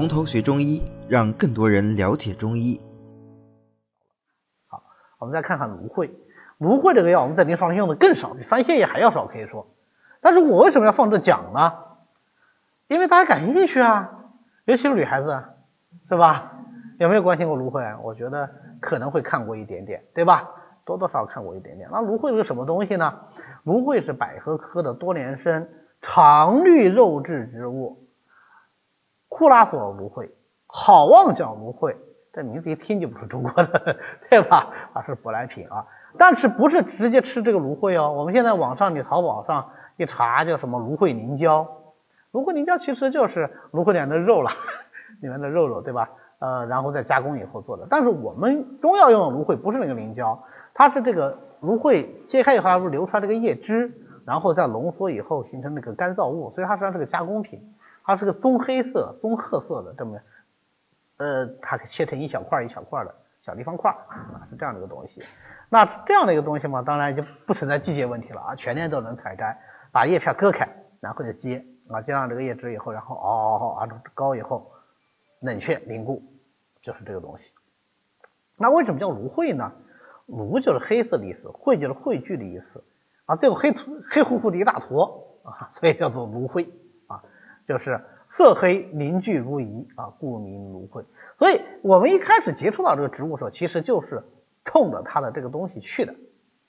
从头学中医，让更多人了解中医。好，我们再看看芦荟。芦荟这个药，我们在临床上用的更少，比番泻叶还要少，可以说。但是我为什么要放这讲呢？因为大家感兴趣啊，尤其是女孩子，是吧？有没有关心过芦荟？我觉得可能会看过一点点，对吧？多多少少看过一点点。那芦荟是什么东西呢？芦荟是百合科的多年生常绿肉质植物。库拉索芦荟，好望角芦荟，这名字一听就不是中国的，对吧？啊，是舶来品啊。但是不是直接吃这个芦荟哦？我们现在网上你淘宝上一查，叫什么芦荟凝胶？芦荟凝胶其实就是芦荟里面的肉了，里面的肉肉，对吧？呃，然后再加工以后做的。但是我们中药用的芦荟不是那个凝胶，它是这个芦荟切开以后，它不是流出来这个叶汁，然后再浓缩以后形成那个干燥物，所以它实际上是个加工品。它是个棕黑色、棕褐色的这么，呃，它切成一小块一小块的小立方块啊，是这样的一个东西。那这样的一个东西嘛，当然就不存在季节问题了啊，全年都能采摘。把叶片割开，然后就接啊，接上这个叶汁以后，然后熬熬熬熬高以后，冷却凝固，就是这个东西。那为什么叫芦荟呢？芦就是黑色的意思，荟就是汇聚的意思啊，最后黑黑乎乎的一大坨啊，所以叫做芦荟。就是色黑凝聚如饴啊，故名芦荟。所以我们一开始接触到这个植物的时候，其实就是冲着它的这个东西去的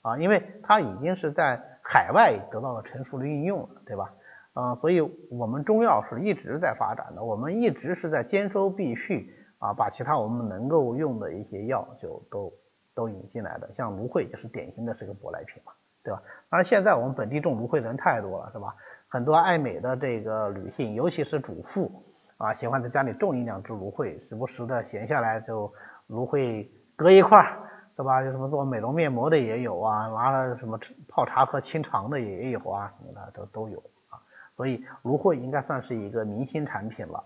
啊，因为它已经是在海外得到了成熟的应用了，对吧？啊，所以我们中药是一直在发展的，我们一直是在兼收并蓄啊，把其他我们能够用的一些药就都都引进来的。像芦荟就是典型的是个舶来品嘛，对吧？当然现在我们本地种芦荟的人太多了，是吧？很多爱美的这个女性，尤其是主妇啊，喜欢在家里种一两枝芦荟，时不时的闲下来就芦荟割一块，是吧？有什么做美容面膜的也有啊，拿了什么泡茶喝清肠的也有啊，什么的都都有啊。所以芦荟应该算是一个明星产品了。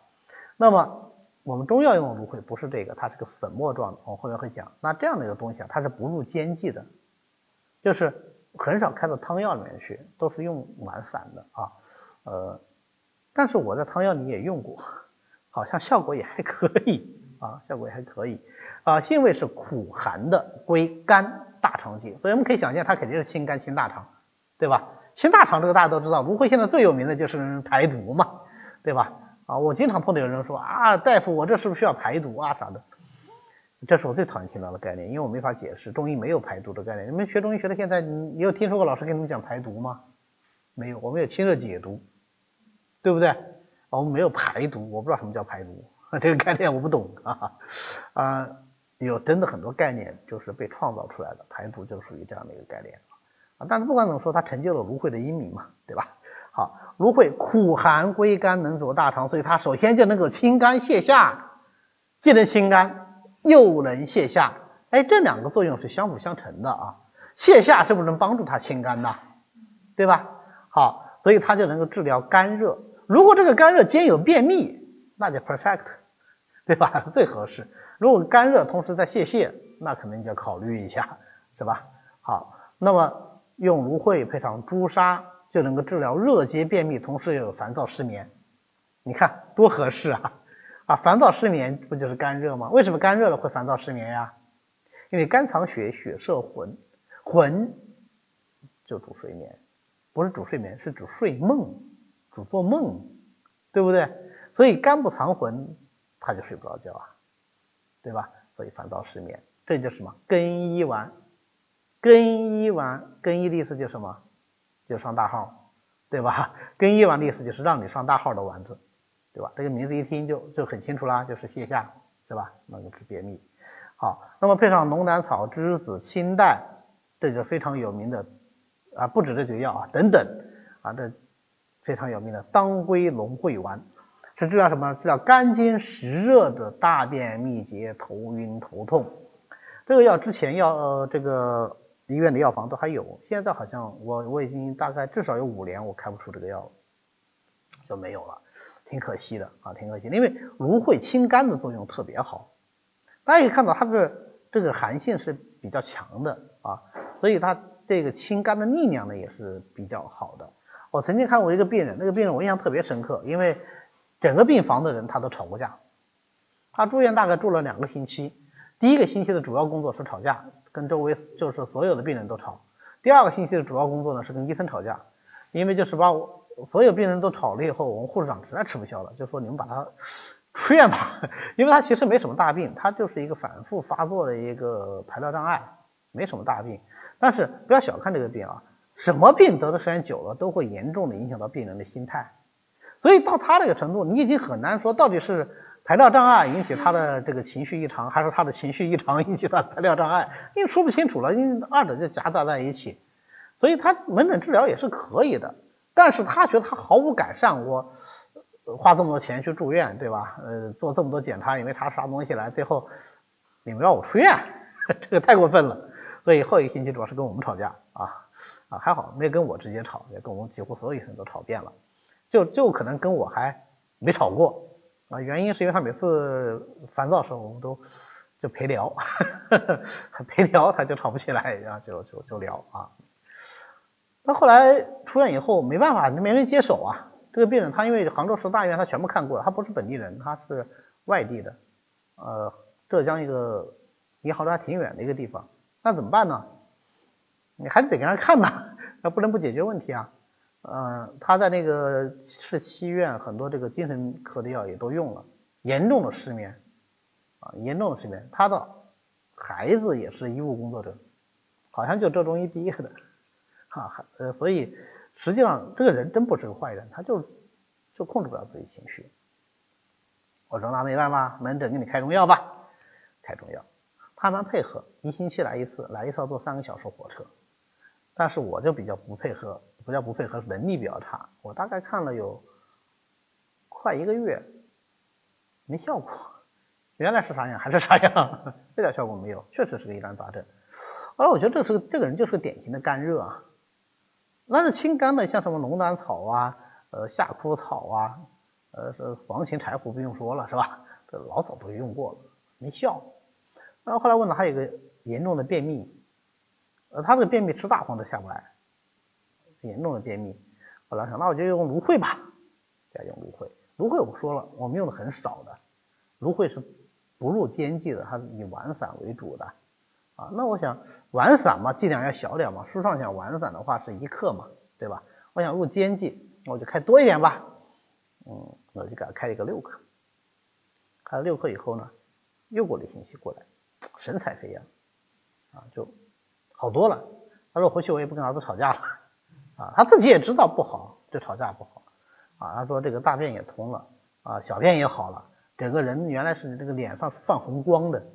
那么我们中药用的芦荟不是这个，它是个粉末状的，我后面会讲。那这样的一个东西啊，它是不入煎剂的，就是。很少开到汤药里面去，都是用丸散的啊，呃，但是我在汤药里也用过，好像效果也还可以啊，效果也还可以啊。性味是苦寒的，归肝大肠经，所以我们可以想象它肯定是清肝清大肠，对吧？清大肠这个大家都知道，芦荟现在最有名的就是排毒嘛，对吧？啊，我经常碰到有人说啊，大夫我这是不是需要排毒啊啥的？这是我最讨厌听到的概念，因为我没法解释中医没有排毒的概念。你们学中医学到现在，你有听说过老师跟你们讲排毒吗？没有，我们有清热解毒，对不对？我们没有排毒，我不知道什么叫排毒，这个概念我不懂啊啊，有真的很多概念就是被创造出来的，排毒就属于这样的一个概念啊。但是不管怎么说，它成就了芦荟的英名嘛，对吧？好，芦荟苦寒归肝，能走大肠，所以它首先就能够清肝泻下，既能清肝。又能泻下，哎，这两个作用是相辅相成的啊。泻下是不是能帮助它清肝呢？对吧？好，所以它就能够治疗肝热。如果这个肝热兼有便秘，那就 perfect，对吧？最合适。如果肝热同时在泄泻，那可能就要考虑一下，是吧？好，那么用芦荟配上朱砂，就能够治疗热结便秘，同时又有烦躁失眠。你看多合适啊！啊，烦躁失眠不就是肝热吗？为什么肝热了会烦躁失眠呀？因为肝藏血，血摄魂，魂就主睡眠，不是主睡眠，是主睡梦，主做梦，对不对？所以肝不藏魂，他就睡不着觉啊，对吧？所以烦躁失眠，这就是什么？更衣丸，更衣丸，更衣的意思就是什么？就上大号，对吧？更衣丸的意思就是让你上大号的丸子。对吧？这个名字一听就就很清楚啦，就是泻下，是吧？能够治便秘。好，那么配上龙胆草、栀子、青黛，这就非常有名的啊，不止这几个药啊，等等啊，这非常有名的当归龙荟丸，是治疗什么？治疗肝经湿热的大便秘结、头晕头痛。这个药之前药呃这个医院的药房都还有，现在好像我我已经大概至少有五年我开不出这个药了就没有了。挺可惜的啊，挺可惜的，因为芦荟清肝的作用特别好，大家可以看到它的这个寒性是比较强的啊，所以它这个清肝的力量呢也是比较好的。我曾经看过一个病人，那个病人我印象特别深刻，因为整个病房的人他都吵过架他住院大概住了两个星期，第一个星期的主要工作是吵架，跟周围就是所有的病人都吵。第二个星期的主要工作呢是跟医生吵架，因为就是把我所有病人都吵了以后，我们护士长实在吃不消了，就说你们把他出院吧，因为他其实没什么大病，他就是一个反复发作的一个排尿障碍，没什么大病。但是不要小看这个病啊，什么病得的时间久了都会严重的影响到病人的心态，所以到他这个程度，你已经很难说到底是排尿障碍引起他的这个情绪异常，还是他的情绪异常引起他的排尿障碍，因为说不清楚了，因为二者就夹杂在一起。所以他门诊治疗也是可以的，但是他觉得他毫无改善，我花这么多钱去住院，对吧？呃，做这么多检查也没查出啥东西来，最后你们让我出院，这个太过分了。所以后一个星期主要是跟我们吵架啊啊，还好没跟我直接吵，也跟我们几乎所有医生都吵遍了，就就可能跟我还没吵过啊。原因是因为他每次烦躁的时候，我们都就陪聊，陪聊他就吵不起来，然后就就就聊啊。那后来出院以后没办法，没人接手啊。这个病人他因为杭州市大医院他全部看过，他不是本地人，他是外地的，呃，浙江一个离杭州还挺远的一个地方。那怎么办呢？你还是得给他看呐，那不能不解决问题啊。呃，他在那个市七院很多这个精神科的药也都用了，严重的失眠啊，严重的失眠。他的孩子也是医务工作者，好像就浙中医毕业的。啊，呃，所以实际上这个人真不是个坏人，他就就控制不了自己情绪。我说那没办法，门诊给你开中药吧，开中药。他蛮配合，一星期来一次，来一次要坐三个小时火车。但是我就比较不配合，不叫不配合，能力比较差。我大概看了有快一个月，没效果。原来是啥样还是啥样，一点效果没有，确实是个疑难杂症。后来我觉得这是这个人就是个典型的干热啊。那是清肝的，像什么龙胆草啊，呃夏枯草啊，呃是黄芩柴胡不用说了是吧？这老早都用过了，没效。然后后来问他，还有个严重的便秘，呃他这个便秘吃大方都下不来，严重的便秘。后来想，那我就用芦荟吧，再用芦荟。芦荟我说了，我们用的很少的，芦荟是不入煎剂的，它是以丸散为主的。啊，那我想丸散嘛，剂量要小点嘛。书上讲丸散的话是一克嘛，对吧？我想入煎剂，我就开多一点吧。嗯，我就给他开了一个六克。开了六克以后呢，又过了一星期过来，神采飞扬，啊，就好多了。他说回去我也不跟儿子吵架了，啊，他自己也知道不好，就吵架不好。啊，他说这个大便也通了，啊，小便也好了，整个人原来是这个脸上泛红光的，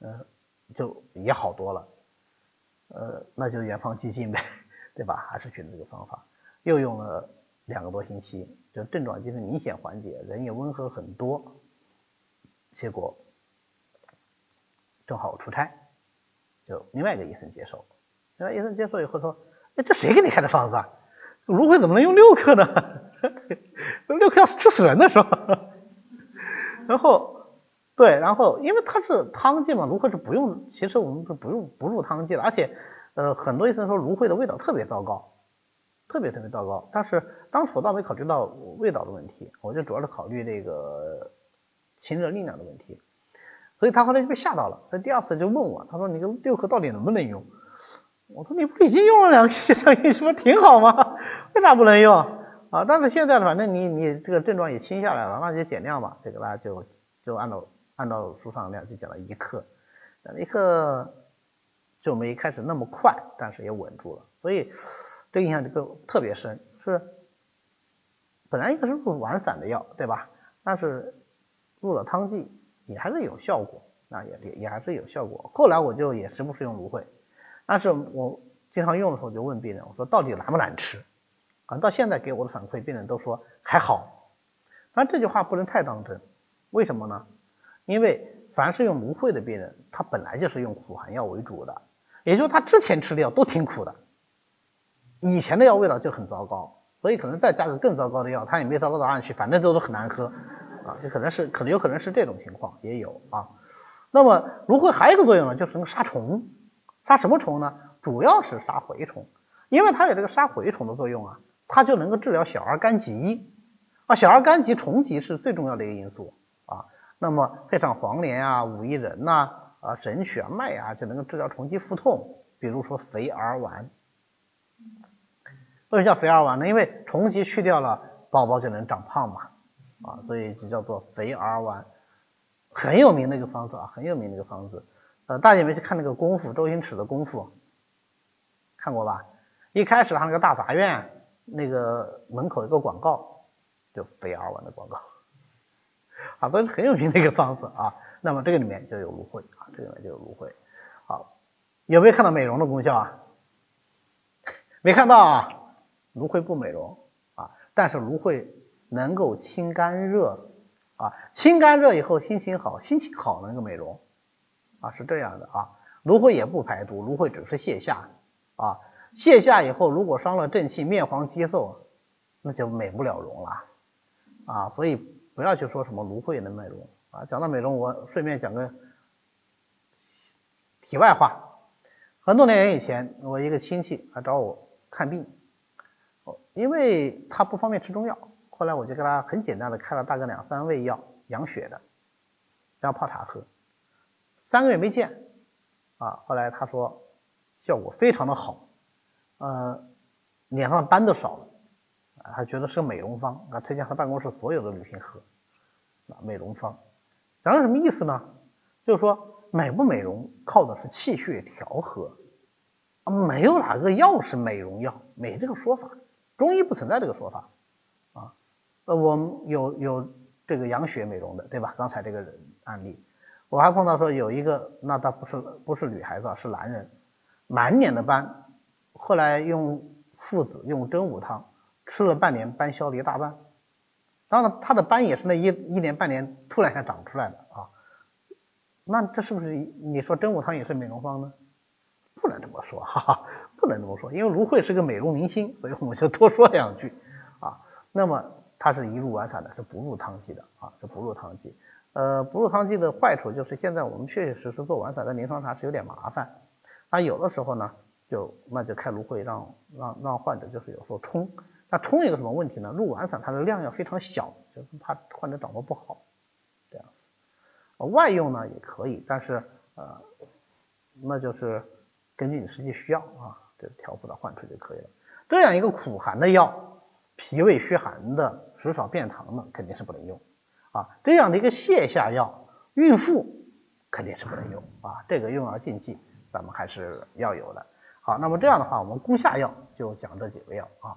嗯。就也好多了，呃，那就远方激进呗，对吧？还是选择这个方法，又用了两个多星期，就症状就是明显缓解，人也温和很多。结果正好出差，就另外一个医生接受，另外医生接受以后说：“哎，这谁给你开的方子啊？芦荟怎么能用六克呢？六克要吃死人的是吧？” 然后。对，然后因为它是汤剂嘛，芦荟是不用，其实我们是不用不入汤剂的，而且呃很多医生说芦荟的味道特别糟糕，特别特别糟糕。但是当时我倒没考虑到味道的问题，我就主要是考虑这个清热利尿的问题。所以他后来就被吓到了，他第二次就问我，他说你这六克到底能不能用？我说你不已经用了两个星期，两个星期不挺好吗？为啥不能用啊？但是现在反正你你这个症状也轻下来了，那就减量吧，这个大家就就按照。按照书上量就讲了一克，一克就没开始那么快，但是也稳住了，所以这印象这个特别深。是本来一个是入丸散的药，对吧？但是入了汤剂也还是有效果，那也也也还是有效果。后来我就也时不时用芦荟，但是我经常用的时候就问病人，我说到底难不难吃？啊，到现在给我的反馈，病人都说还好。但这句话不能太当真，为什么呢？因为凡是用芦荟的病人，他本来就是用苦寒药为主的，也就是他之前吃的药都挺苦的，以前的药味道就很糟糕，所以可能再加个更糟糕的药，他也没糟糕到哪去，反正都是很难喝啊，就可能是可能有可能是这种情况也有啊。那么芦荟还有一个作用呢，就是能杀虫，杀什么虫呢？主要是杀蛔虫，因为它有这个杀蛔虫的作用啊，它就能够治疗小儿疳疾啊，小儿疳疾虫疾是最重要的一个因素啊。那么配上黄连啊、五益仁呐、啊神曲啊、麦啊，就能够治疗虫疾腹痛。比如说肥儿丸，为什么叫肥儿丸呢？因为虫疾去掉了，宝宝就能长胖嘛，啊，所以就叫做肥儿丸，很有名的一个方子啊，很有名的一个方子。呃，大家有没有去看那个功夫？周星驰的功夫，看过吧？一开始他那个大杂院那个门口有个广告，就肥儿丸的广告，啊，这是很有名的一个方子啊。那么这个里面就有芦荟啊，这个里面就有芦荟。好，有没有看到美容的功效啊？没看到啊。芦荟不美容啊，但是芦荟能够清肝热啊，清肝热以后心情好，心情好能够美容啊，是这样的啊。芦荟也不排毒，芦荟只是泻下啊，泻下以后如果伤了正气，面黄肌瘦，那就美不了容了啊。所以不要去说什么芦荟能美容啊。讲到美容，我顺便讲个题外话，很多年以前，我一个亲戚来找我看病。因为他不方便吃中药，后来我就给他很简单的开了大概两三味药养血的，让泡茶喝，三个月没见啊，后来他说效果非常的好，呃，脸上的斑都少了，他觉得是个美容方，啊，推荐他办公室所有的女性喝，啊，美容方，讲的什么意思呢？就是说美不美容靠的是气血调和，啊，没有哪个药是美容药，没这个说法。中医不存在这个说法啊，呃，我们有有这个养血美容的，对吧？刚才这个案例，我还碰到说有一个，那他不是不是女孩子，是男人，满脸的斑，后来用附子用真武汤吃了半年，斑消了一大半。当然，他的斑也是那一一年半年突然间长出来的啊。那这是不是你说真武汤也是美容方呢？不能这么说，哈哈。不能这么说，因为芦荟是个美容明星，所以我们就多说两句啊。那么它是一入丸散的，是不入汤剂的啊，是不入汤剂。呃，不入汤剂的坏处就是现在我们确确实实做丸散的临床茶是有点麻烦那。有的时候呢，就那就开芦荟让让让患者就是有时候冲，那冲一个什么问题呢？入丸散它的量要非常小，就是怕患者掌握不好这样。外用呢也可以，但是呃，那就是根据你实际需要啊。就调服到患处就可以了。这样一个苦寒的药，脾胃虚寒的、食少便溏的肯定是不能用啊。这样的一个泻下药，孕妇肯定是不能用啊。这个用药禁忌咱们还是要有的。好，那么这样的话，我们攻下药就讲这几味药啊。